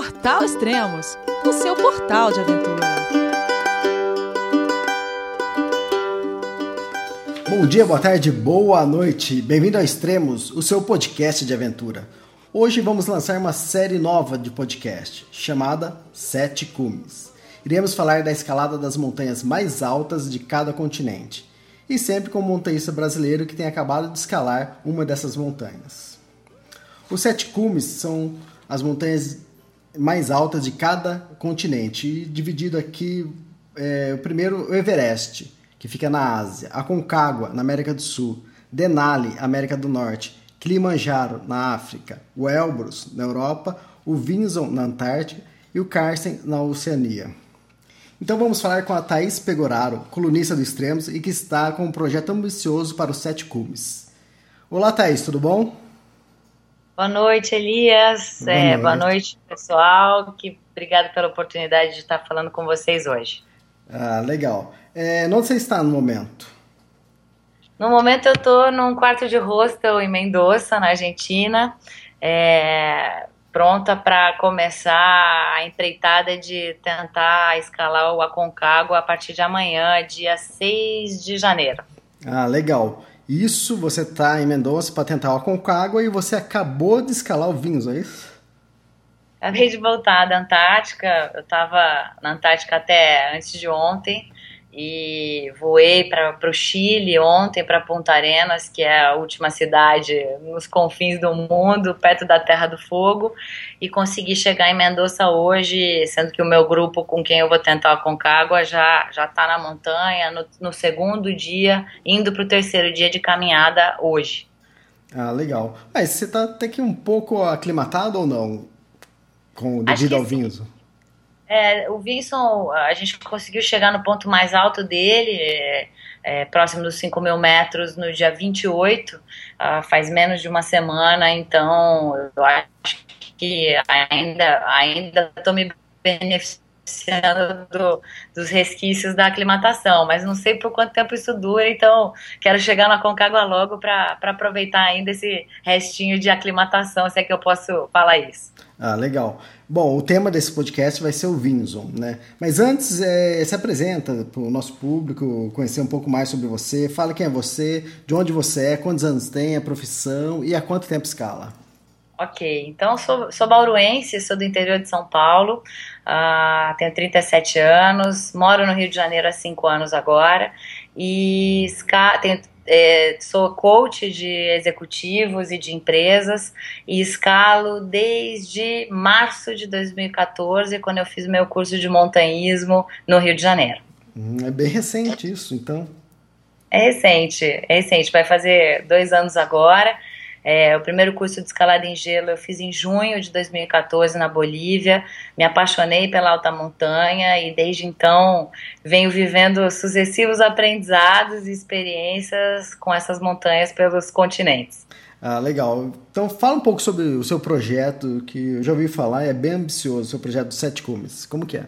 Portal Extremos, o seu portal de aventura. Bom dia, boa tarde, boa noite. Bem-vindo ao Extremos, o seu podcast de aventura. Hoje vamos lançar uma série nova de podcast chamada Sete Cumes. Iremos falar da escalada das montanhas mais altas de cada continente e sempre com um montanhista brasileiro que tem acabado de escalar uma dessas montanhas. Os Sete Cumes são as montanhas mais altas de cada continente, e dividido aqui é, o primeiro o Everest, que fica na Ásia, a Concagua, na América do Sul, Denali, América do Norte, Kilimanjaro, na África, o Elbrus, na Europa, o Vinson, na Antártica e o Carsten, na Oceania. Então vamos falar com a Thaís Pegoraro, colunista do Extremos e que está com um projeto ambicioso para os Sete Cumes. Olá, Thaís, tudo bom? Boa noite, Elias. Boa, é, noite. boa noite, pessoal. Que, obrigado pela oportunidade de estar falando com vocês hoje. Ah, legal. É, onde você está no momento? No momento eu estou num quarto de hostel em Mendoza, na Argentina. É, pronta para começar a empreitada de tentar escalar o Aconcagua a partir de amanhã, dia 6 de janeiro. Ah, legal. Isso, você está em Mendonça para tentar o Aconcagua e você acabou de escalar o Vinhos, é isso? Acabei de voltar da Antártica, eu estava na Antártica até antes de ontem, e voei para o Chile ontem, para Punta Arenas, que é a última cidade nos confins do mundo, perto da Terra do Fogo, e consegui chegar em Mendoza hoje, sendo que o meu grupo com quem eu vou tentar a Concagua já já está na montanha, no, no segundo dia, indo para o terceiro dia de caminhada hoje. Ah, legal. Mas você está até que um pouco aclimatado ou não? Com, devido ao vinho? É, o Vinson, a gente conseguiu chegar no ponto mais alto dele, é, é, próximo dos 5 mil metros, no dia 28, uh, ah, faz menos de uma semana, então eu acho que ainda ainda estou me beneficiando do, dos resquícios da aclimatação, mas não sei por quanto tempo isso dura, então quero chegar na Concagua logo para aproveitar ainda esse restinho de aclimatação, se é que eu posso falar isso. Ah, legal. Bom, o tema desse podcast vai ser o Vinson, né? Mas antes, é, se apresenta para o nosso público, conhecer um pouco mais sobre você, fala quem é você, de onde você é, quantos anos tem, a profissão e há quanto tempo escala. Ok, então sou, sou bauruense, sou do interior de São Paulo, uh, tenho 37 anos, moro no Rio de Janeiro há 5 anos agora e tenho, é, sou coach de executivos e de empresas e escalo desde março de 2014, quando eu fiz meu curso de montanhismo no Rio de Janeiro. Hum, é bem recente isso, então. É recente, é recente, vai fazer dois anos agora. É, o primeiro curso de escalada em gelo eu fiz em junho de 2014 na Bolívia. Me apaixonei pela alta montanha e desde então venho vivendo sucessivos aprendizados e experiências com essas montanhas pelos continentes. Ah, legal. Então fala um pouco sobre o seu projeto, que eu já ouvi falar, é bem ambicioso, o seu projeto dos Sete Cumes. Como que é?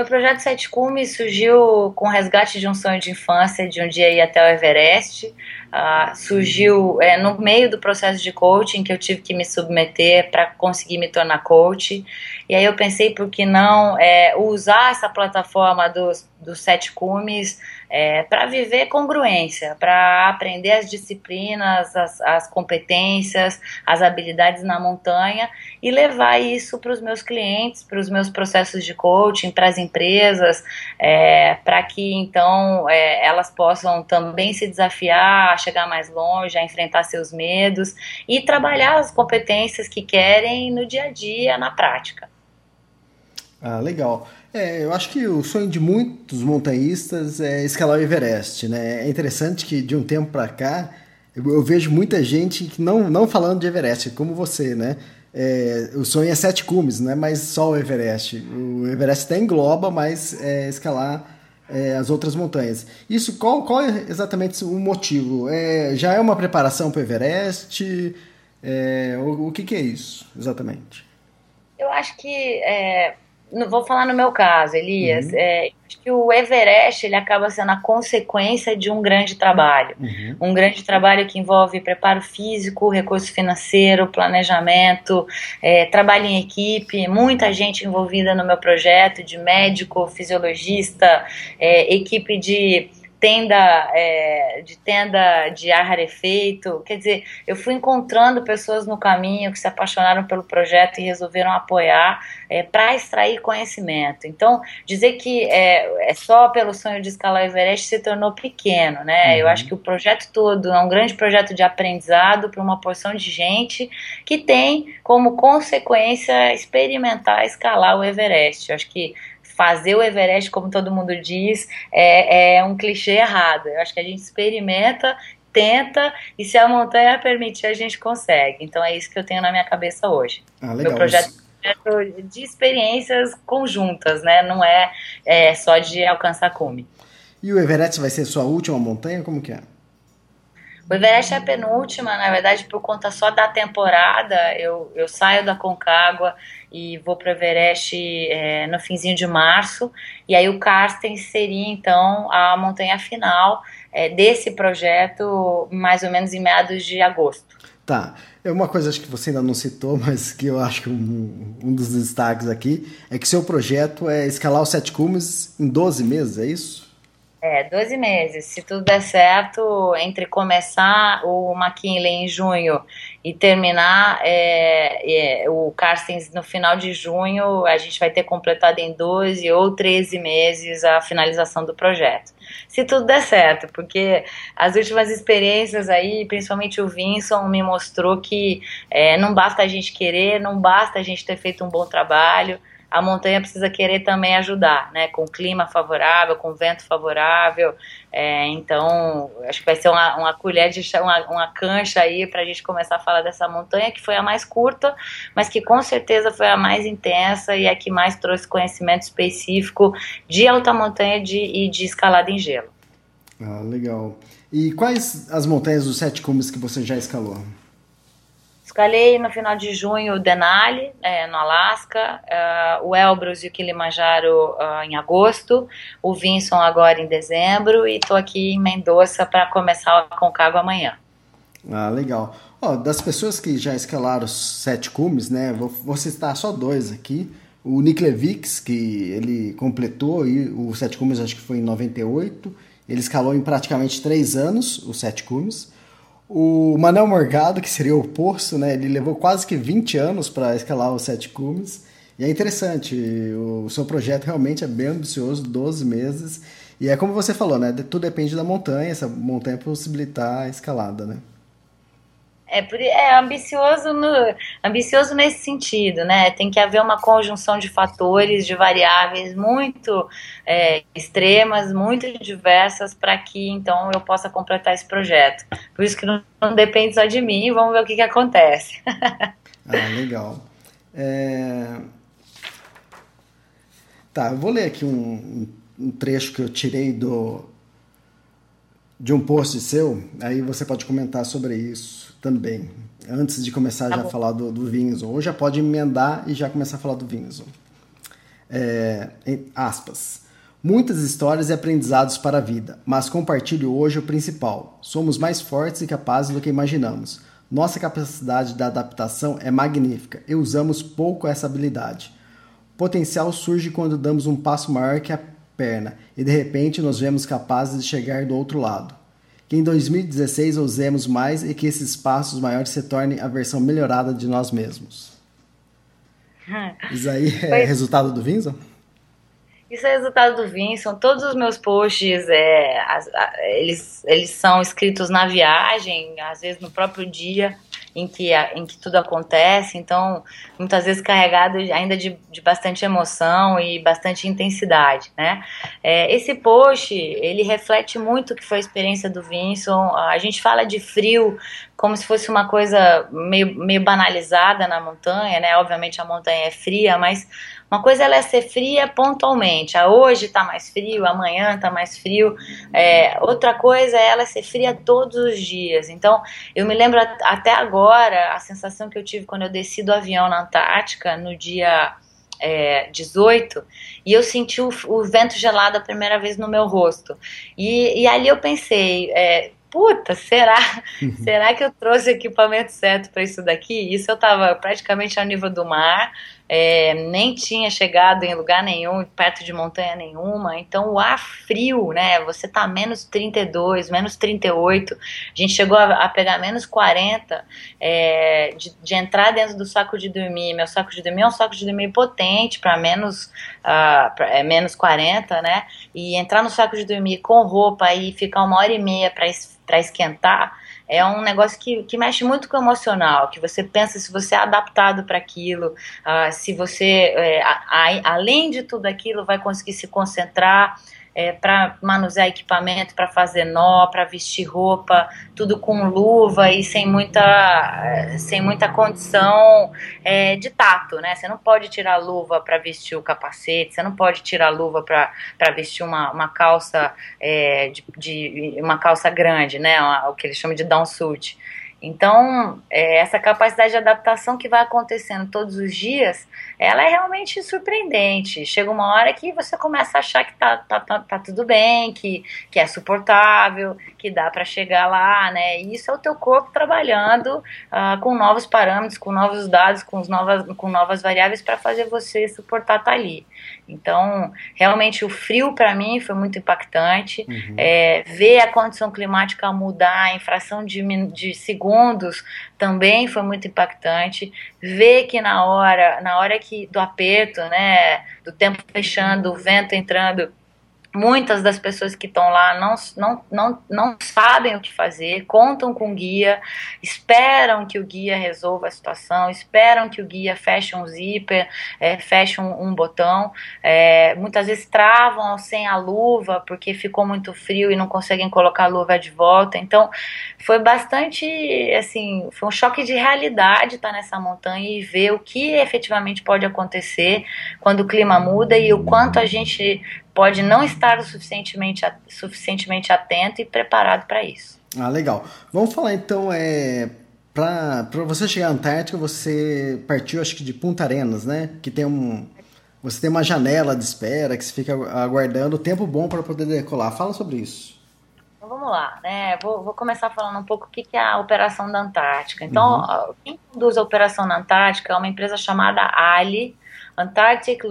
Meu projeto Sete Cumes surgiu com o resgate de um sonho de infância, de um dia ir até o Everest. Uh, surgiu é, no meio do processo de coaching que eu tive que me submeter para conseguir me tornar coach. E aí eu pensei por que não é, usar essa plataforma dos, dos sete cumes é, para viver congruência, para aprender as disciplinas, as, as competências, as habilidades na montanha e levar isso para os meus clientes, para os meus processos de coaching, para as empresas, é, para que então é, elas possam também se desafiar chegar mais longe, a enfrentar seus medos e trabalhar as competências que querem no dia a dia, na prática. Ah, legal. É, eu acho que o sonho de muitos montanhistas é escalar o Everest, né? É interessante que de um tempo para cá eu, vejo muita gente que não, não falando de Everest, como você, né? É, o sonho é sete cumes, não é mais só o Everest. O Everest até engloba, mas é escalar é, as outras montanhas. Isso, qual, qual é exatamente o motivo? É, já é uma preparação para o Everest? É, o, o que, que, é isso, exatamente? Eu acho que é, vou falar no meu caso, Elias. Uhum. É, acho que o Everest ele acaba sendo a consequência de um grande trabalho. Uhum. Um grande trabalho que envolve preparo físico, recurso financeiro, planejamento, é, trabalho em equipe, muita gente envolvida no meu projeto, de médico, fisiologista, é, equipe de tenda é, de tenda de ar rarefeito. Quer dizer, eu fui encontrando pessoas no caminho que se apaixonaram pelo projeto e resolveram apoiar é, para extrair conhecimento. Então, dizer que é, é, só pelo sonho de escalar o Everest se tornou pequeno, né? Uhum. Eu acho que o projeto todo é um grande projeto de aprendizado para uma porção de gente que tem como consequência experimentar escalar o Everest. Eu acho que fazer o Everest, como todo mundo diz, é, é um clichê errado. Eu acho que a gente experimenta tenta e se a montanha permitir a gente consegue. Então é isso que eu tenho na minha cabeça hoje. Ah. Meu projeto é de experiências conjuntas, né? Não é, é só de alcançar cume. E o Everest vai ser sua última montanha? Como que é? O Everest é a penúltima, na verdade, por conta só da temporada. Eu, eu saio da Concagua e vou para o Everest é, no finzinho de março. E aí o Karsten seria, então, a montanha final é, desse projeto, mais ou menos em meados de agosto. Tá. É uma coisa acho que você ainda não citou, mas que eu acho que um, um dos destaques aqui é que seu projeto é escalar os sete cumes em 12 meses, é isso? É, 12 meses. Se tudo der certo, entre começar o McKinley em junho e terminar é, é, o Carstens no final de junho, a gente vai ter completado em 12 ou 13 meses a finalização do projeto. Se tudo der certo, porque as últimas experiências aí, principalmente o Vinson, me mostrou que é, não basta a gente querer, não basta a gente ter feito um bom trabalho a montanha precisa querer também ajudar, né? Com clima favorável, com vento favorável. É, então, acho que vai ser uma, uma colher de uma, uma cancha aí para a gente começar a falar dessa montanha, que foi a mais curta, mas que com certeza foi a mais intensa e a que mais trouxe conhecimento específico de alta montanha de, e de escalada em gelo. Ah, legal. E quais as montanhas dos sete cumes que você já escalou? Escalei no final de junho o Denali, é, no Alasca, uh, o Elbrus e o Kilimanjaro uh, em agosto, o Vinson agora em dezembro e estou aqui em Mendoza para começar a Concagua amanhã. Ah, legal. Oh, das pessoas que já escalaram os sete cumes, né, vou, vou citar só dois aqui. O Nick Levix, que ele completou e o sete cumes acho que foi em 98, ele escalou em praticamente três anos os sete cumes. O Manel Morgado, que seria o oposto, né? Ele levou quase que 20 anos para escalar os sete cumes. E é interessante, o seu projeto realmente é bem ambicioso, 12 meses. E é como você falou, né? Tudo depende da montanha, essa montanha possibilitar a escalada, né? É, é ambicioso, no, ambicioso nesse sentido, né? Tem que haver uma conjunção de fatores, de variáveis muito é, extremas, muito diversas, para que então eu possa completar esse projeto. Por isso que não, não depende só de mim, vamos ver o que, que acontece. ah, legal. É... Tá, eu vou ler aqui um, um trecho que eu tirei do de um post seu, aí você pode comentar sobre isso também. Antes de começar tá já a falar do, do Vinson. Ou já pode emendar e já começar a falar do Vinson. É, aspas. Muitas histórias e aprendizados para a vida, mas compartilho hoje o principal. Somos mais fortes e capazes do que imaginamos. Nossa capacidade de adaptação é magnífica e usamos pouco essa habilidade. O potencial surge quando damos um passo maior que a perna e de repente nos vemos capazes de chegar do outro lado que em 2016 ousemos mais e que esses passos maiores se tornem a versão melhorada de nós mesmos. Isso aí é Foi... resultado do Vinson? Isso é resultado do Vinson. Todos os meus posts, é, as, a, eles, eles são escritos na viagem, às vezes no próprio dia em que, em que tudo acontece, então muitas vezes carregado ainda de, de bastante emoção e bastante intensidade, né? É, esse post, ele reflete muito o que foi a experiência do Vinson, a gente fala de frio como se fosse uma coisa meio, meio banalizada na montanha, né? Obviamente a montanha é fria, mas uma coisa ela é ser fria pontualmente. A ah, hoje está mais frio, amanhã está mais frio. É, outra coisa é ela ser fria todos os dias. Então, eu me lembro até agora a sensação que eu tive quando eu desci do avião na Antártica no dia é, 18 e eu senti o, o, vento gelado a primeira vez no meu rosto. E, e ali eu pensei, é, puta, será? Uhum. Será que eu trouxe o equipamento certo para isso daqui? Isso eu estava praticamente ao nível do mar, é, nem tinha chegado em lugar nenhum, perto de montanha nenhuma. Então o ar frio, né? Você tá menos 32, menos 38. A gente chegou a, a pegar menos 40 é, de, de, entrar dentro do saco de dormir. Meu saco de dormir é um saco de dormir potente para menos, uh, é, menos 40, né? E entrar no saco de dormir com roupa e ficar uma hora e meia para esquentar é um negócio que, que mexe muito com o emocional, que você pensa se você é adaptado para aquilo, uh, se você, é, a, a, além de tudo aquilo, vai conseguir se concentrar é, para manusear equipamento, para fazer nó, para vestir roupa, tudo com luva e sem muita, é, sem muita condição é, de tato, né? Você não pode tirar a luva para vestir o capacete, você não pode tirar a luva para vestir uma, uma calça é, de, de, uma calça grande, né? O que eles chamam de downsuit. Então, é, essa capacidade de adaptação que vai acontecendo todos os dias, ela é realmente surpreendente. Chega uma hora que você começa a achar que tá, tá, tá, tá tudo bem, que, que é suportável, que dá para chegar lá, né? E isso é o teu corpo trabalhando uh, com novos parâmetros, com novos dados, com, novas, com novas variáveis para fazer você suportar estar tá ali. Então, realmente o frio para mim foi muito impactante. Uhum. É, ver a condição climática mudar em fração de, de segundos também foi muito impactante. Ver que na hora, na hora que do aperto, né, do tempo fechando, o vento entrando, Muitas das pessoas que estão lá não, não, não, não sabem o que fazer, contam com o guia, esperam que o guia resolva a situação, esperam que o guia feche um zíper, é, feche um, um botão. É, muitas vezes travam sem a luva porque ficou muito frio e não conseguem colocar a luva de volta. Então, foi bastante, assim, foi um choque de realidade estar nessa montanha e ver o que efetivamente pode acontecer quando o clima muda e o quanto a gente pode não estar o suficientemente, suficientemente atento e preparado para isso. Ah, legal. Vamos falar então, é, para você chegar à Antártica, você partiu acho que de Punta Arenas, né? Que tem um. Você tem uma janela de espera que você fica aguardando o tempo bom para poder decolar. Fala sobre isso. Então vamos lá, né? Vou, vou começar falando um pouco o que, que é a operação da Antártica. Então, uhum. quem conduz a operação na Antártica é uma empresa chamada Ali, Antarctic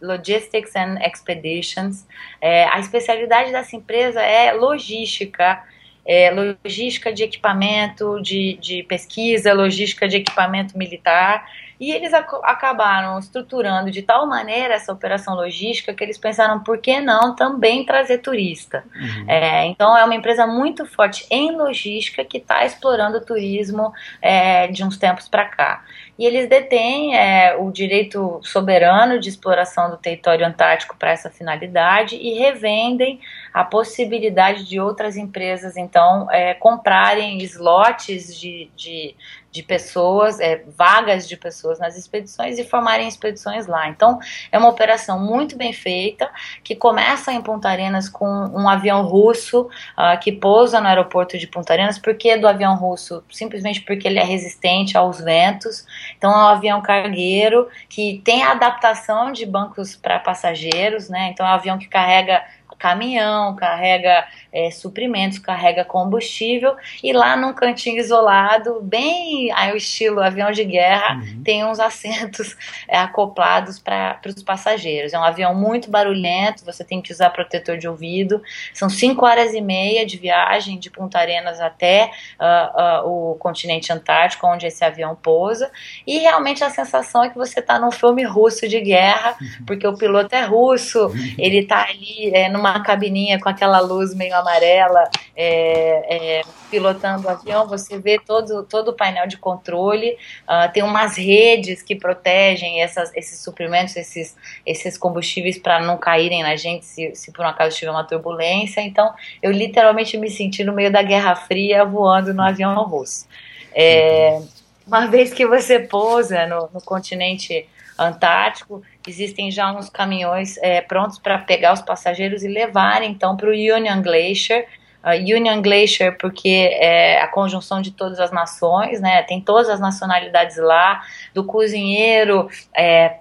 Logistics and Expeditions. É, a especialidade dessa empresa é logística, é, logística de equipamento de, de pesquisa, logística de equipamento militar. E eles ac acabaram estruturando de tal maneira essa operação logística que eles pensaram por que não também trazer turista. Uhum. É, então é uma empresa muito forte em logística que está explorando o turismo é, de uns tempos para cá e eles detêm é, o direito soberano de exploração do território antártico para essa finalidade e revendem a possibilidade de outras empresas, então, é, comprarem slots de, de, de pessoas, é, vagas de pessoas nas expedições e formarem expedições lá. Então, é uma operação muito bem feita, que começa em Punta Arenas com um avião russo uh, que pousa no aeroporto de Punta Arenas. Por que do avião russo? Simplesmente porque ele é resistente aos ventos. Então, é um avião cargueiro que tem a adaptação de bancos para passageiros, né? Então, é um avião que carrega caminhão, carrega é, suprimentos, carrega combustível e lá num cantinho isolado, bem ao estilo avião de guerra, uhum. tem uns assentos é, acoplados para os passageiros. É um avião muito barulhento, você tem que usar protetor de ouvido. São cinco horas e meia de viagem de Punta Arenas até uh, uh, o continente antártico, onde esse avião pousa. E realmente a sensação é que você está num filme russo de guerra, uhum. porque o piloto é russo, uhum. ele está ali é, numa uma cabininha com aquela luz meio amarela, é, é, pilotando o avião, você vê todo, todo o painel de controle, uh, tem umas redes que protegem essas, esses suprimentos, esses, esses combustíveis para não caírem na gente se, se por um acaso tiver uma turbulência. Então, eu literalmente me senti no meio da Guerra Fria voando no avião russo. É, uma vez que você pousa no, no continente Antártico, existem já uns caminhões é, prontos para pegar os passageiros e levar então para o Union Glacier. Uh, Union Glacier porque é a conjunção de todas as nações, né? Tem todas as nacionalidades lá, do cozinheiro é,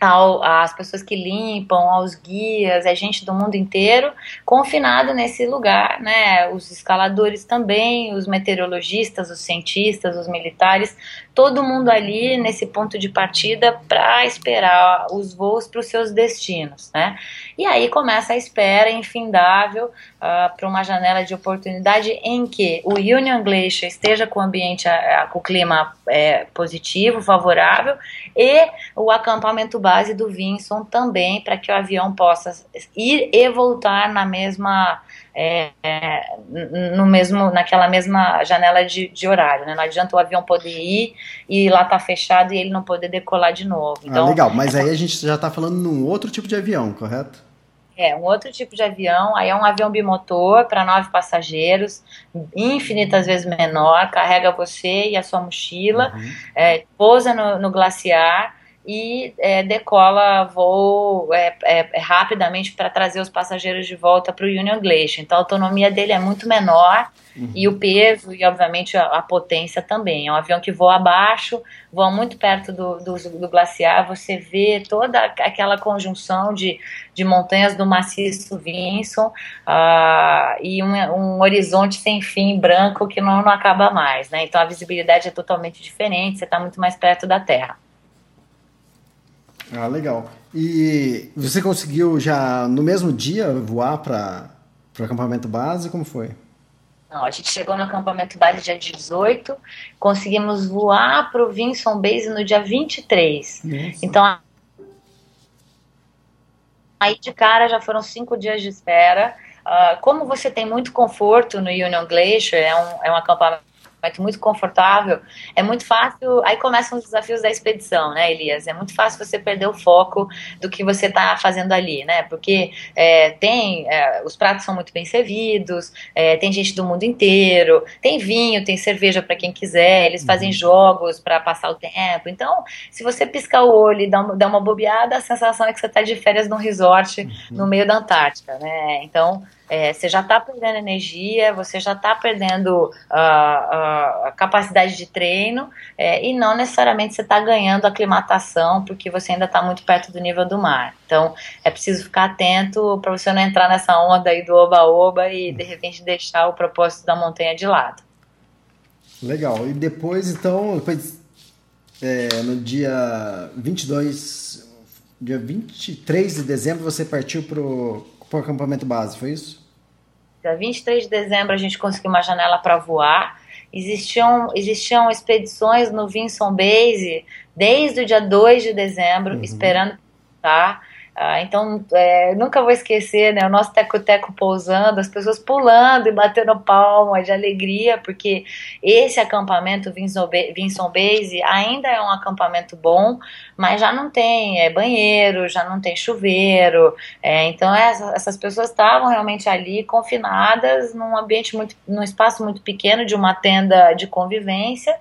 ao, às pessoas que limpam, aos guias, a gente do mundo inteiro confinado nesse lugar, né? Os escaladores também, os meteorologistas, os cientistas, os militares, todo mundo ali nesse ponto de partida para esperar os voos para os seus destinos, né? E aí começa a espera infindável uh, para uma janela de oportunidade em que o Union Glacier esteja com o ambiente, uh, com o clima uh, positivo, favorável, e o acampamento base do Vinson também, para que o avião possa ir e voltar na mesma é, no mesmo, naquela mesma janela de, de horário, né? Não adianta o avião poder ir e lá tá fechado e ele não poder decolar de novo. Ah, então, ah, legal, mas aí a gente já está falando num outro tipo de avião, correto? É, um outro tipo de avião, aí é um avião bimotor para nove passageiros, infinitas vezes menor, carrega você e a sua mochila, uhum. é, pousa no, no glaciar, e é, decola voo é, é, é rapidamente para trazer os passageiros de volta para o Union Glacier. Então a autonomia dele é muito menor uhum. e o peso e obviamente a, a, potência também. É um avião que voa abaixo, voa muito perto do, do, do glaciar, você vê toda aquela conjunção de, de montanhas do maciço Vinson uh, e um, um, horizonte sem fim branco que não, não acaba mais. Né? Então a visibilidade é totalmente diferente, você está muito mais perto da Terra. Ah, legal. E você conseguiu já no mesmo dia voar para o acampamento base? Como foi? Não, a gente chegou no acampamento base dia 18, conseguimos voar para o Vinson Base no dia 23. Nossa. Então, aí de cara já foram cinco dias de espera. Uh, como você tem muito conforto no Union Glacier, é um, é um acampamento muito confortável, é muito fácil. Aí começam os desafios da expedição, né, Elias? É muito fácil você perder o foco do que você está fazendo ali, né? Porque é, tem. É, os pratos são muito bem servidos, é, tem gente do mundo inteiro, tem vinho, tem cerveja para quem quiser, eles fazem uhum. jogos para passar o tempo. Então, se você piscar o olho e dar uma, dar uma bobeada, a sensação é que você está de férias num resort uhum. no meio da Antártica, né? Então, é, você já está perdendo energia, você já está perdendo a, a, a, capacidade de treino é, e não necessariamente você está ganhando aclimatação porque você ainda está muito perto do nível do mar. Então é preciso ficar atento para você não entrar nessa onda aí do oba-oba e de repente deixar o propósito da montanha de lado. Legal. E depois, então, depois, é, no dia 22, dia 23 de dezembro, você partiu para o para o acampamento base, foi isso? Dia 23 de dezembro a gente conseguiu uma janela para voar. Existiam, existiam expedições no Vinson Base desde o dia 2 de dezembro, uhum. esperando tá? Ah, então, é, nunca vou esquecer, né, o nosso teco-teco pousando, as pessoas pulando e batendo palma de alegria, porque esse acampamento Vinson Base ainda é um acampamento bom, mas já não tem é, banheiro, já não tem chuveiro, é, então essa, essas pessoas estavam realmente ali confinadas num ambiente muito, num espaço muito pequeno de uma tenda de convivência,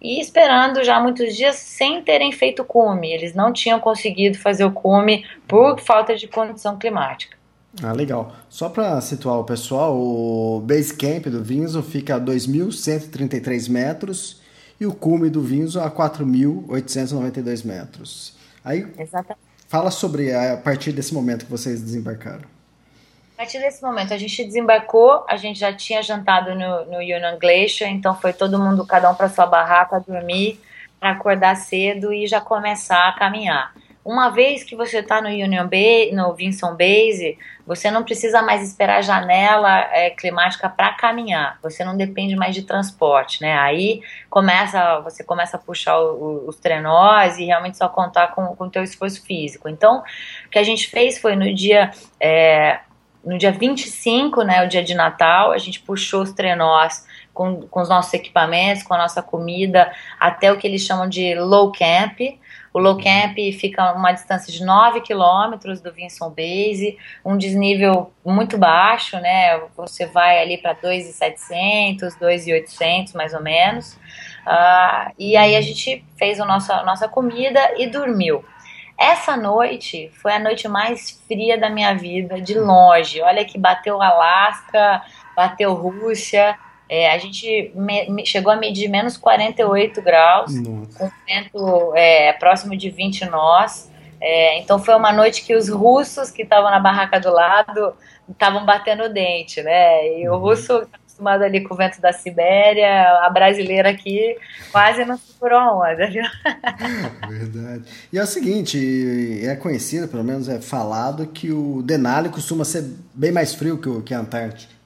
e esperando já muitos dias sem terem feito cume. Eles não tinham conseguido fazer o cume por falta de condição climática. Ah, legal. Só para situar o pessoal, o base camp do Vinzo fica a 2.133 metros e o cume do Vinzo a 4.892 metros. Aí, Exatamente. fala sobre a partir desse momento que vocês desembarcaram. Partir desse momento, a gente desembarcou, a gente já tinha jantado no, no Union Glacier, então foi todo mundo, cada um para sua barraca, dormir, para acordar cedo e já começar a caminhar. Uma vez que você está no Union Bay, no Vinson Base, você não precisa mais esperar a janela é, climática para caminhar. Você não depende mais de transporte, né? Aí começa, você começa a puxar o, os trenós e realmente só contar com o teu esforço físico. Então, o que a gente fez foi no dia é, no dia 25, né, o dia de Natal, a gente puxou os trenós com, com os nossos equipamentos, com a nossa comida, até o que eles chamam de low camp. O low camp fica a uma distância de 9 quilômetros do Vinson Base, um desnível muito baixo, né? Você vai ali para 2,700, 2,800 mais ou menos. Uh, e aí a gente fez a nossa, nossa comida e dormiu. Essa noite foi a noite mais fria da minha vida, de longe. Olha que bateu Alasca, bateu Rússia. É, a gente me, me, chegou a medir menos 48 graus, Nossa. com vento é, próximo de 20 nós. É, então foi uma noite que os russos que estavam na barraca do lado estavam batendo o dente, né? E o uhum. russo acostumado ali com o vento da Sibéria, a brasileira aqui quase não segurou a onda, viu? Verdade. E é o seguinte, é conhecido, pelo menos é falado, que o Denali costuma ser bem mais frio que, o, que a Antártica.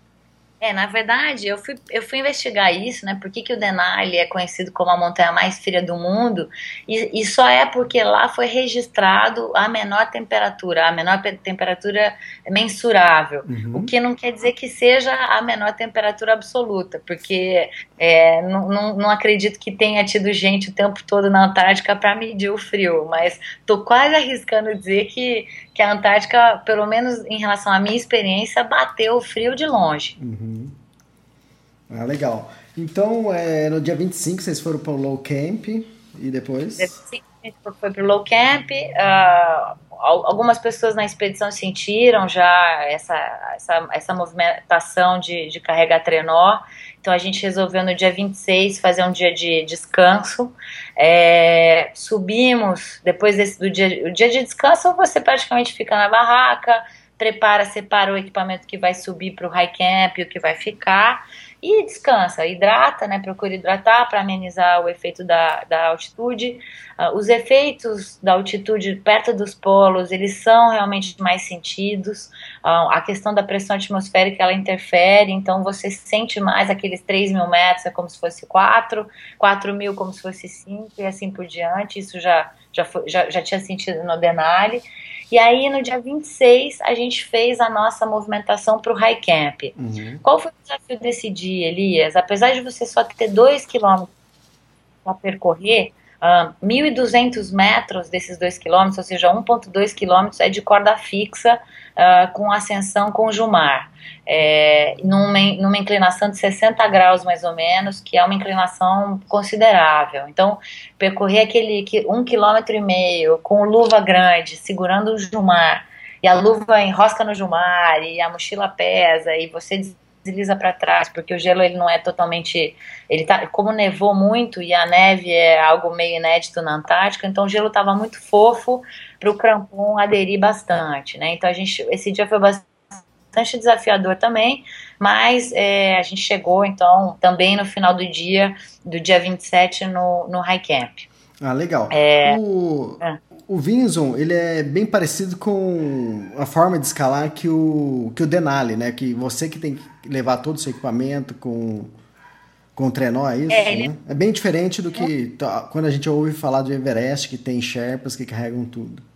É, na verdade, eu fui, eu fui investigar isso, né? Por que, que o Denali é conhecido como a montanha mais fria do mundo? E, e só é porque lá foi registrado a menor temperatura, a menor temperatura mensurável. Uhum. O que não quer dizer que seja a menor temperatura absoluta, porque é, não, não, não, acredito que tenha tido gente o tempo todo na Antártica para medir o frio, mas tô quase arriscando dizer que, que a Antártica, pelo menos em relação à minha experiência, bateu o frio de longe. Uhum. Ah, legal. Então, é, no dia 25 vocês foram para o Low Camp e depois? Sim, a gente foi para o Low Camp. Uh, algumas pessoas na expedição sentiram já essa, essa, essa movimentação de, de carregar trenó. Então a gente resolveu no dia 26 fazer um dia de descanso. É, subimos, depois desse, do dia, o dia de descanso, você praticamente fica na barraca, prepara, separa o equipamento que vai subir para o high camp, o que vai ficar e descansa, hidrata, né? Procura hidratar para amenizar o efeito da, da altitude. Uh, os efeitos da altitude perto dos polos, eles são realmente mais sentidos. Uh, a questão da pressão atmosférica, ela interfere, então você sente mais aqueles 3 mil metros, é como se fosse 4, 4 mil como se fosse 5 e assim por diante. Isso já, já, foi, já, já tinha sentido no Denali. E aí, no dia 26, a gente fez a nossa movimentação para o High Camp. Uhum. Qual foi o desafio desse dia, Elias? Apesar de você só ter 2 quilômetros para percorrer, uh, 1.200 metros desses 2 quilômetros, ou seja, 1,2 quilômetros é de corda fixa uh, com ascensão com Jumar é, numa, numa inclinação de 60 graus mais ou menos, que é uma inclinação considerável. Então, percorrer aquele um quilômetro e meio com luva grande, segurando o jumar, e a luva enrosca no jumar, e a mochila pesa, e você desliza para trás, porque o gelo ele não é totalmente, ele tá, como nevou muito e a neve é algo meio inédito na Antártica, então o gelo estava muito fofo para o crampon aderir bastante, né? Então a gente, esse dia foi bastante desafiador também, mas é, a gente chegou então também no final do dia, do dia 27 no, no High Camp. Ah, legal. É, o, é. o Vinson, ele é bem parecido com a forma de escalar que o, que o Denali, né? Que você que tem que levar todo o seu equipamento com, com o trenó, é isso? É, ele... né? é bem diferente do que quando a gente ouve falar do Everest, que tem Sherpas que carregam tudo.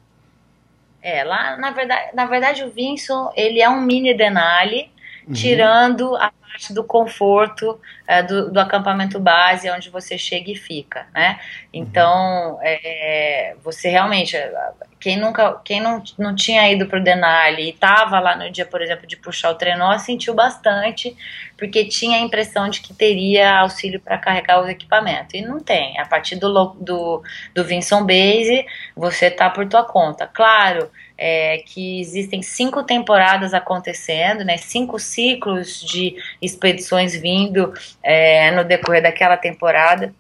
É, lá, na verdade, na verdade o Vinson, ele é um mini Denali, uhum. tirando a parte do conforto é, do, do, acampamento base, onde você chega e fica, né? Então, é, você realmente, quem nunca, quem não, não tinha ido para o Denali e estava lá no dia, por exemplo, de puxar o trenó, sentiu bastante, porque tinha a impressão de que teria auxílio para carregar o equipamento, e não tem. A partir do, do, do Vinson Base, você tá por tua conta. Claro, é, que existem cinco temporadas acontecendo, né, cinco ciclos de expedições vindo é, no decorrer daquela temporada.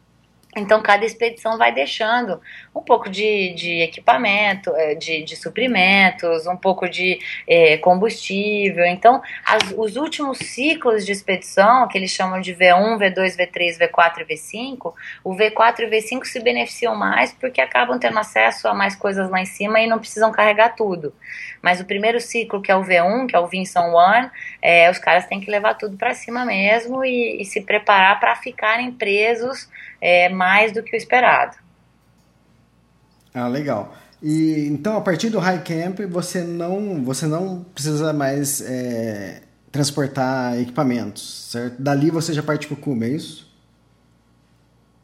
Então, cada expedição vai deixando um pouco de, de equipamento, é, de, de, suprimentos, um pouco de é, combustível. Então, as, os últimos ciclos de expedição, que eles chamam de V1, V2, V3, V4 e V5, o V4 e V5 se beneficiam mais porque acabam tendo acesso a mais coisas lá em cima e não precisam carregar tudo. Mas o primeiro ciclo, que é o V1, que é o Vinson One, é, os caras têm que levar tudo para cima mesmo e, e se preparar para ficarem presos é, mais do que o esperado. Ah, legal. E então a partir do high camp você não você não precisa mais é, transportar equipamentos, certo? Dali você já parte para o cume, é isso?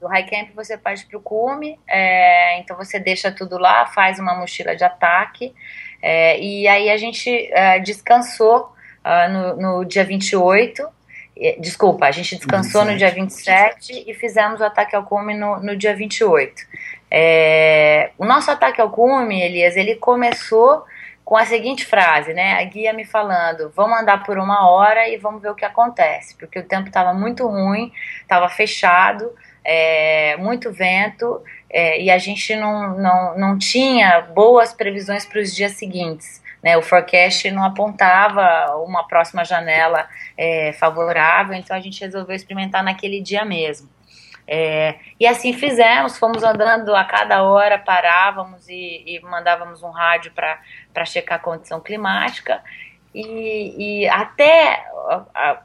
Do high camp você parte para o cume, é, então você deixa tudo lá, faz uma mochila de ataque é, e aí a gente é, descansou uh, no, no dia 28 Desculpa, a gente descansou 27. no dia 27 e fizemos o ataque ao cume no, no dia 28. É, o nosso ataque ao cume, Elias, ele começou com a seguinte frase, né? A guia me falando: vamos andar por uma hora e vamos ver o que acontece, porque o tempo estava muito ruim, estava fechado, é, muito vento é, e a gente não, não, não tinha boas previsões para os dias seguintes. Né, o forecast não apontava uma próxima janela é, favorável, então a gente resolveu experimentar naquele dia mesmo. É, e assim fizemos, fomos andando a cada hora, parávamos e, e mandávamos um rádio para checar a condição climática. E, e até a, a,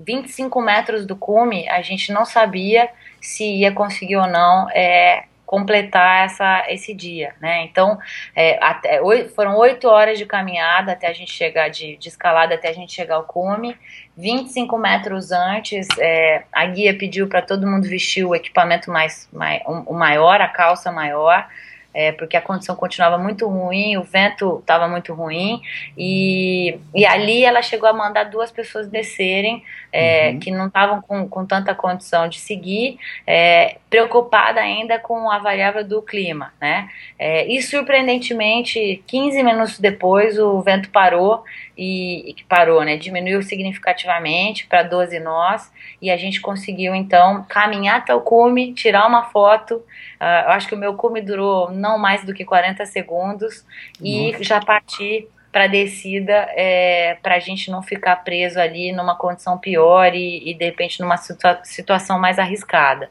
25 metros do cume, a gente não sabia se ia conseguir ou não é, completar essa, esse dia, né? Então, é, até, foram oito horas de caminhada até a gente chegar, de, de, escalada até a gente chegar ao cume. 25 metros antes, é, a guia pediu para todo mundo vestir o equipamento mais, mais o maior, a calça maior é, porque a condição continuava muito ruim, o vento estava muito ruim, e, e ali ela chegou a mandar duas pessoas descerem, é, uhum. que não estavam com, com tanta condição de seguir, é, preocupada ainda com a variável do clima, né? É, e surpreendentemente, 15 minutos depois, o vento parou e, que parou, né? Diminuiu significativamente para 12 nós e a gente conseguiu então caminhar até o cume, tirar uma foto. Uh, eu acho que o meu cume durou não mais do que 40 segundos e Nossa. já partir para a descida é, para a gente não ficar preso ali numa condição pior e, e de repente numa situa situação mais arriscada.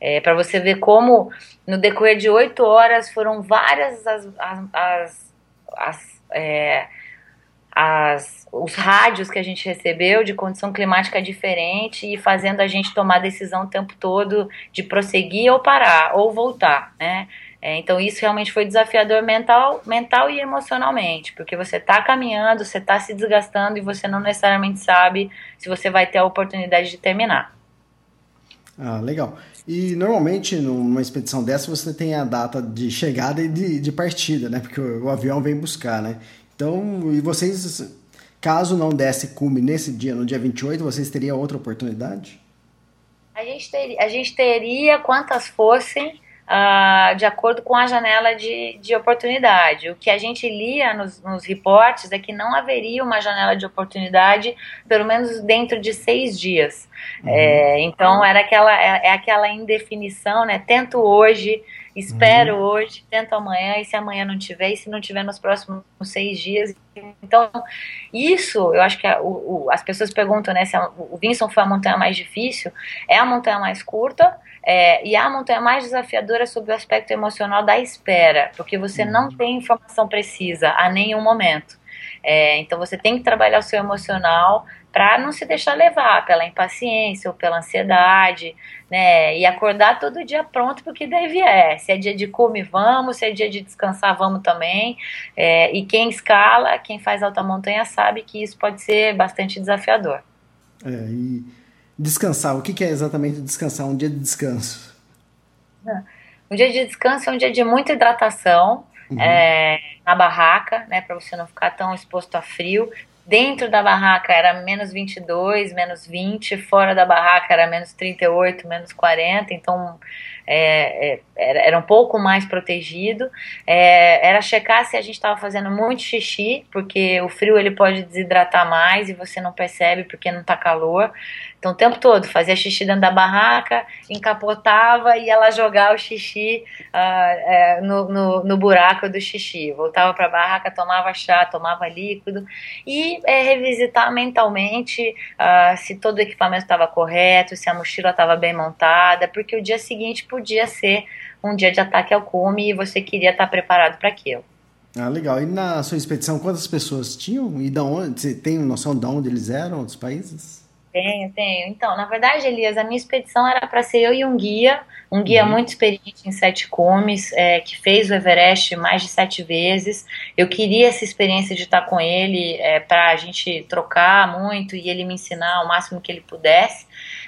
É, para você ver como no decorrer de oito horas foram várias as, as, as, as é, as, os rádios que a gente recebeu de condição climática diferente e fazendo a gente tomar decisão o tempo todo de prosseguir ou parar ou voltar, né? É, então isso realmente foi desafiador mental, mental e emocionalmente, porque você está caminhando, você está se desgastando e você não necessariamente sabe se você vai ter a oportunidade de terminar. Ah, legal. E normalmente numa expedição dessa você tem a data de chegada e de, de partida, né? Porque o, o avião vem buscar, né? Então, e vocês, caso não desse cume nesse dia, no dia 28, vocês teriam outra oportunidade? A gente, ter, a gente teria quantas fossem, uh, de acordo com a janela de, de oportunidade. O que a gente lia nos, nos reportes é que não haveria uma janela de oportunidade, pelo menos dentro de seis dias. Uhum. É, então, era aquela, é, é aquela indefinição, né? Tento hoje Espero uhum. hoje, tento amanhã, e se amanhã não tiver, e se não tiver nos próximos seis dias. Então, isso, eu acho que a, o, o, as pessoas perguntam, né, se a, o Vinson foi a montanha mais difícil. É a montanha mais curta, é, e é a montanha mais desafiadora sob o aspecto emocional da espera, porque você uhum. não tem informação precisa a nenhum momento. É, então você tem que trabalhar o seu emocional para não se deixar levar pela impaciência ou pela ansiedade, né? E acordar todo dia pronto porque deve é. Se é dia de comer, vamos. Se é dia de descansar, vamos também. É, e quem escala, quem faz alta montanha sabe que isso pode ser bastante desafiador. É, e descansar, o que é exatamente descansar? Um dia de descanso? Um dia de descanso é um dia de muita hidratação. Uhum. É, na barraca, né, para você não ficar tão exposto a frio. Dentro da barraca era menos 22, menos 20, fora da barraca era menos 38, menos 40, então é, é, era, era, um pouco mais protegido. É, era checar se a gente estava fazendo muito xixi, porque o frio ele pode desidratar mais e você não percebe porque não está calor. Então, o tempo todo, fazia xixi dentro da barraca, encapotava e ela jogar o xixi uh, no, no, no, buraco do xixi. Voltava para a barraca, tomava chá, tomava líquido e é, revisitar mentalmente uh, se todo o equipamento estava correto, se a mochila estava bem montada, porque o dia seguinte podia ser um dia de ataque ao cume e você queria estar preparado para aquilo. Ah, legal. E na sua expedição, quantas pessoas tinham? E da onde? Você tem noção de onde eles eram, dos países? Tenho, tenho. Então, na verdade, Elias, a minha expedição era para ser eu e um guia, um guia uhum. muito experiente em sete cumes, é, que fez o Everest mais de sete vezes. Eu queria essa experiência de estar com ele é, para a gente trocar muito e ele me ensinar o máximo que ele pudesse.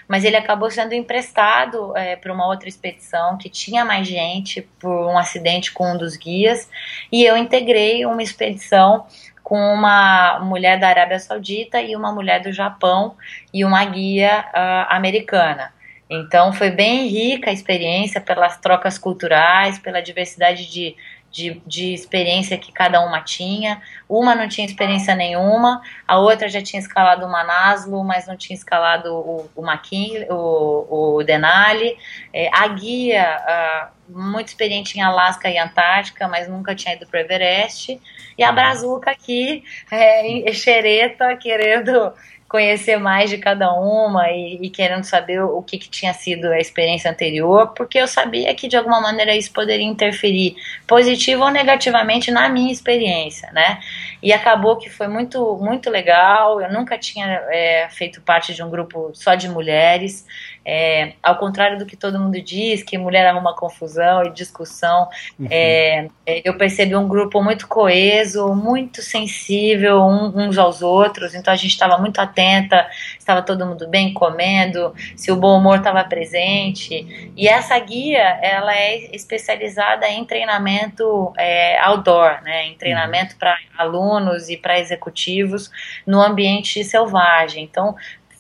Mas ele acabou sendo emprestado é, para uma outra expedição que tinha mais gente por um acidente com um dos guias e eu integrei uma expedição com uma mulher da Arábia Saudita e uma mulher do Japão e uma guia uh, americana. Então foi bem rica a experiência pelas trocas culturais, pela diversidade de, de, de experiência que cada uma tinha. Uma não tinha experiência nenhuma, a outra já tinha escalado o Manaslu, mas não tinha escalado o, o McKinley, o, o Denali. É, a guia, a, muito experiente em Alasca e Antártica, mas nunca tinha ido para o Everest. E a Brazuca aqui, é, em xereta, querendo conhecer mais de cada uma e, e querendo saber o, que, que, tinha sido a experiência anterior, porque eu sabia que de alguma maneira isso poderia interferir positivo ou negativamente na minha experiência, né? E acabou que foi muito, muito legal. Eu nunca tinha é, feito parte de um grupo só de mulheres. É, ao contrário do que todo mundo diz, que mulher arruma confusão e discussão, uhum. é, é eu percebi um grupo muito coeso, muito sensível uns aos outros, então a gente estava muito atenta, estava todo mundo bem comendo, se o bom humor estava presente. E essa guia, ela é especializada em treinamento é, outdoor, né, em treinamento uhum. para alunos e para executivos no ambiente selvagem. Então,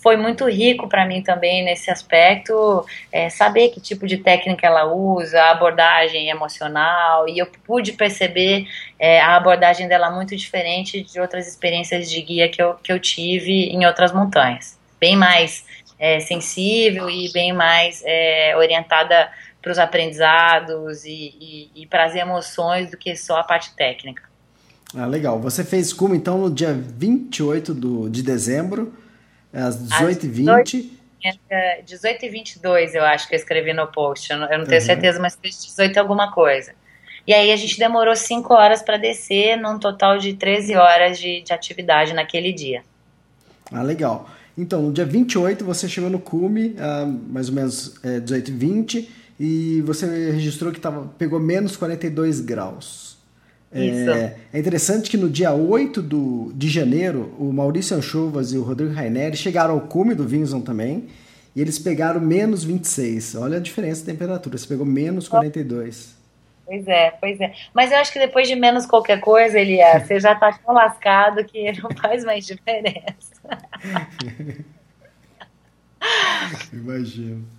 foi muito rico para mim também nesse aspecto, é, saber que tipo de técnica ela usa, a abordagem emocional, e eu pude perceber é, a abordagem dela muito diferente de outras experiências de guia que eu, que eu tive em outras montanhas. Bem mais é, sensível e bem mais é, orientada para os aprendizados e, e, e para as emoções do que só a parte técnica. Ah, legal. Você fez como então no dia 28 do, de dezembro às 18h20. 18 e 22 eu acho que eu escrevi no post, eu não, eu não tenho uhum. certeza, mas fez 18 alguma coisa. E aí a gente demorou 5 horas para descer, num total de 13 horas de, de atividade naquele dia. Ah, legal. Então, no dia 28 você chegou no cume, ah, mais ou menos é, 18 e 20, e você registrou que tava, pegou menos 42 graus. É, é, interessante que no dia 8 do, de janeiro, o Maurício Anchovas e o Rodrigo Raineri chegaram ao cume do Vinson também, e eles pegaram menos 26. Olha a diferença de temperatura, você pegou menos 42. Pois é, pois é. Mas eu acho que depois de menos qualquer coisa, ele é, você já tá tão lascado que não faz mais diferença. Imagino.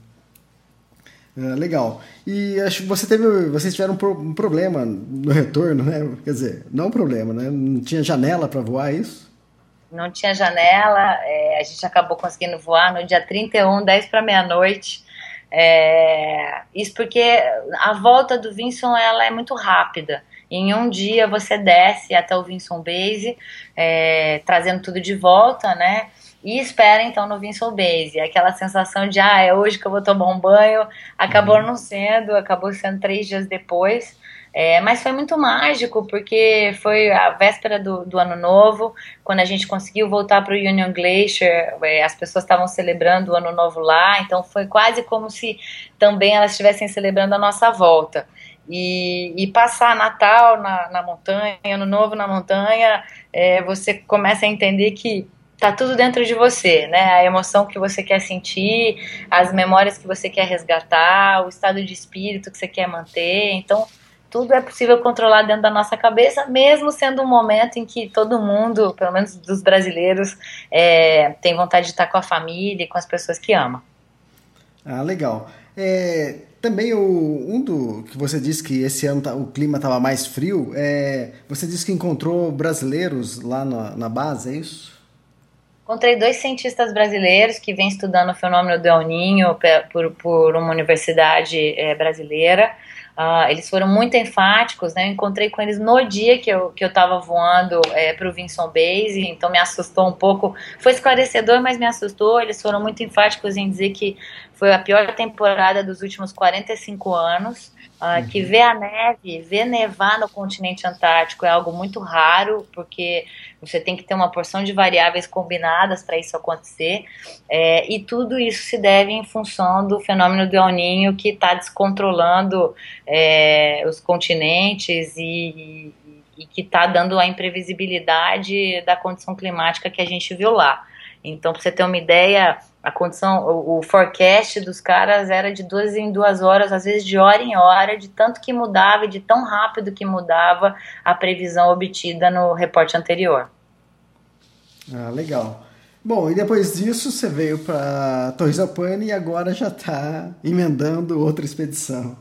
É, legal. E acho que você teve, vocês tiveram um, pro, um, problema no retorno, né? Quer dizer, não um problema, né? Não tinha janela para voar, é isso? Não tinha janela, é, a gente acabou conseguindo voar no dia 31, 10 para meia-noite. É, isso porque a volta do Vinson ela é muito rápida. Em um dia você desce até o Vinson Base, é, trazendo tudo de volta, né? E espera então no Vincent Base. Aquela sensação de, ah, é hoje que eu vou tomar um banho, acabou uhum. não sendo, acabou sendo três dias depois. É, mas foi muito mágico, porque foi a véspera do, do ano novo, quando a gente conseguiu voltar para o Union Glacier, é, as pessoas estavam celebrando o ano novo lá, então foi quase como se também elas estivessem celebrando a nossa volta. E, e, passar Natal na, na montanha, Ano Novo na montanha, é, você começa a entender que tá tudo dentro de você, né? A emoção que você quer sentir, as memórias que você quer resgatar, o estado de espírito que você quer manter. Então, tudo é possível controlar dentro da nossa cabeça, mesmo sendo um momento em que todo mundo, pelo menos dos brasileiros, é, tem vontade de estar com a família e com as pessoas que ama. Ah, legal. É, também o, um do que você disse que esse ano tá, o clima estava mais frio, é, você disse que encontrou brasileiros lá na, na base, é isso? Encontrei dois cientistas brasileiros que vêm estudando o fenômeno do El Ninho por, por uma universidade é, brasileira. Uh, eles foram muito enfáticos, né? Eu encontrei com eles no dia que eu que eu estava voando é, para o Vinson Base, então me assustou um pouco. Foi esclarecedor, mas me assustou. Eles foram muito enfáticos em dizer que foi a pior temporada dos últimos 45 anos. Uh, que ver a neve, ver nevar no continente antártico é algo muito raro, porque você tem que ter uma porção de variáveis combinadas para isso acontecer, é, e tudo isso se deve em função do fenômeno do El Ninho que está descontrolando é, os continentes e, e, e que está dando a imprevisibilidade da condição climática que a gente viu lá. Então, para você ter uma ideia, a condição, o, o, forecast dos caras era de duas em duas horas, às vezes de hora em hora, de tanto que mudava e de tão rápido que mudava a previsão obtida no reporte anterior. Ah, legal. Bom, e depois disso você veio para Torres Paine e agora já está emendando outra expedição.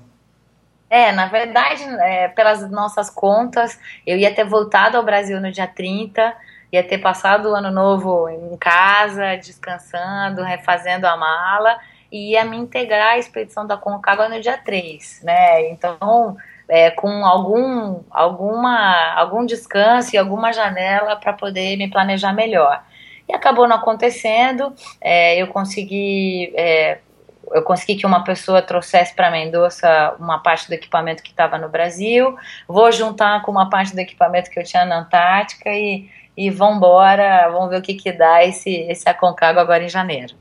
É, na verdade, é, pelas nossas contas, eu ia ter voltado ao Brasil no dia 30, ia ter passado o ano novo em casa, descansando, refazendo a mala, e ia me integrar à expedição da Concagua no dia 3, né? Então, é, com algum, alguma, algum descanso e alguma janela para poder me planejar melhor. E acabou não acontecendo, é, eu consegui é, eu consegui que uma pessoa trouxesse para Mendoza uma parte do equipamento que estava no Brasil, vou juntar com uma parte do equipamento que eu tinha na Antártica e, e vamos embora, vamos ver o que, que dá esse, esse Aconcagua agora em janeiro.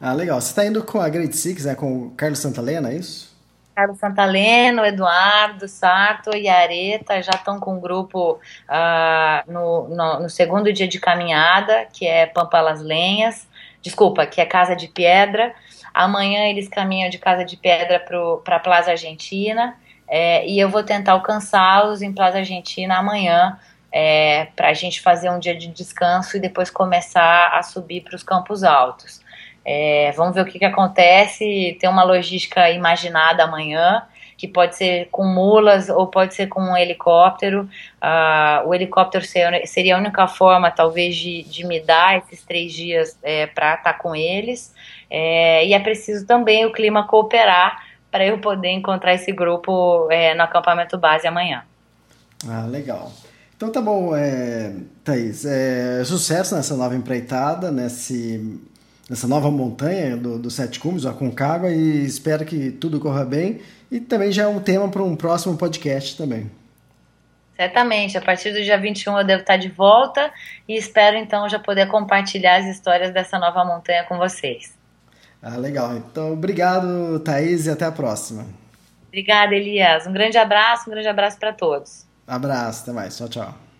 Ah, legal. Você está indo com a Great Six, né, com o Carlos Santalena, é isso? Carlos Santaleno, Eduardo, Sato e Areta já estão com o um grupo uh, no, no, no, segundo dia de caminhada, que é Pampa Las Lenhas, desculpa, que é Casa de Pedra. Amanhã eles caminham de Casa de Pedra para Plaza Argentina é, e eu vou tentar alcançá-los em Plaza Argentina amanhã é, para a gente fazer um dia de descanso e depois começar a subir para os Campos Altos. É, vamos ver o que, que acontece. Tem uma logística imaginada amanhã que pode ser com mulas ou pode ser com um helicóptero. Uh, o helicóptero seria a única forma, talvez, de, de me dar esses três dias é, para estar tá com eles. É, e é preciso também o clima cooperar para eu poder encontrar esse grupo é, no acampamento base amanhã. Ah, legal. Então tá bom, é, Thaís. É, sucesso nessa nova empreitada, nesse, nessa nova montanha do, do Sete Cumes, a Concagua, e espero que tudo corra bem. E também já é um tema para um próximo podcast também. Certamente, a partir do dia 21 eu devo estar de volta e espero então já poder compartilhar as histórias dessa nova montanha com vocês. Ah, legal. Então, obrigado, Thaís, e até a próxima. Obrigada, Elias. Um grande abraço, um grande abraço para todos. Abraço, até mais. Tchau, tchau.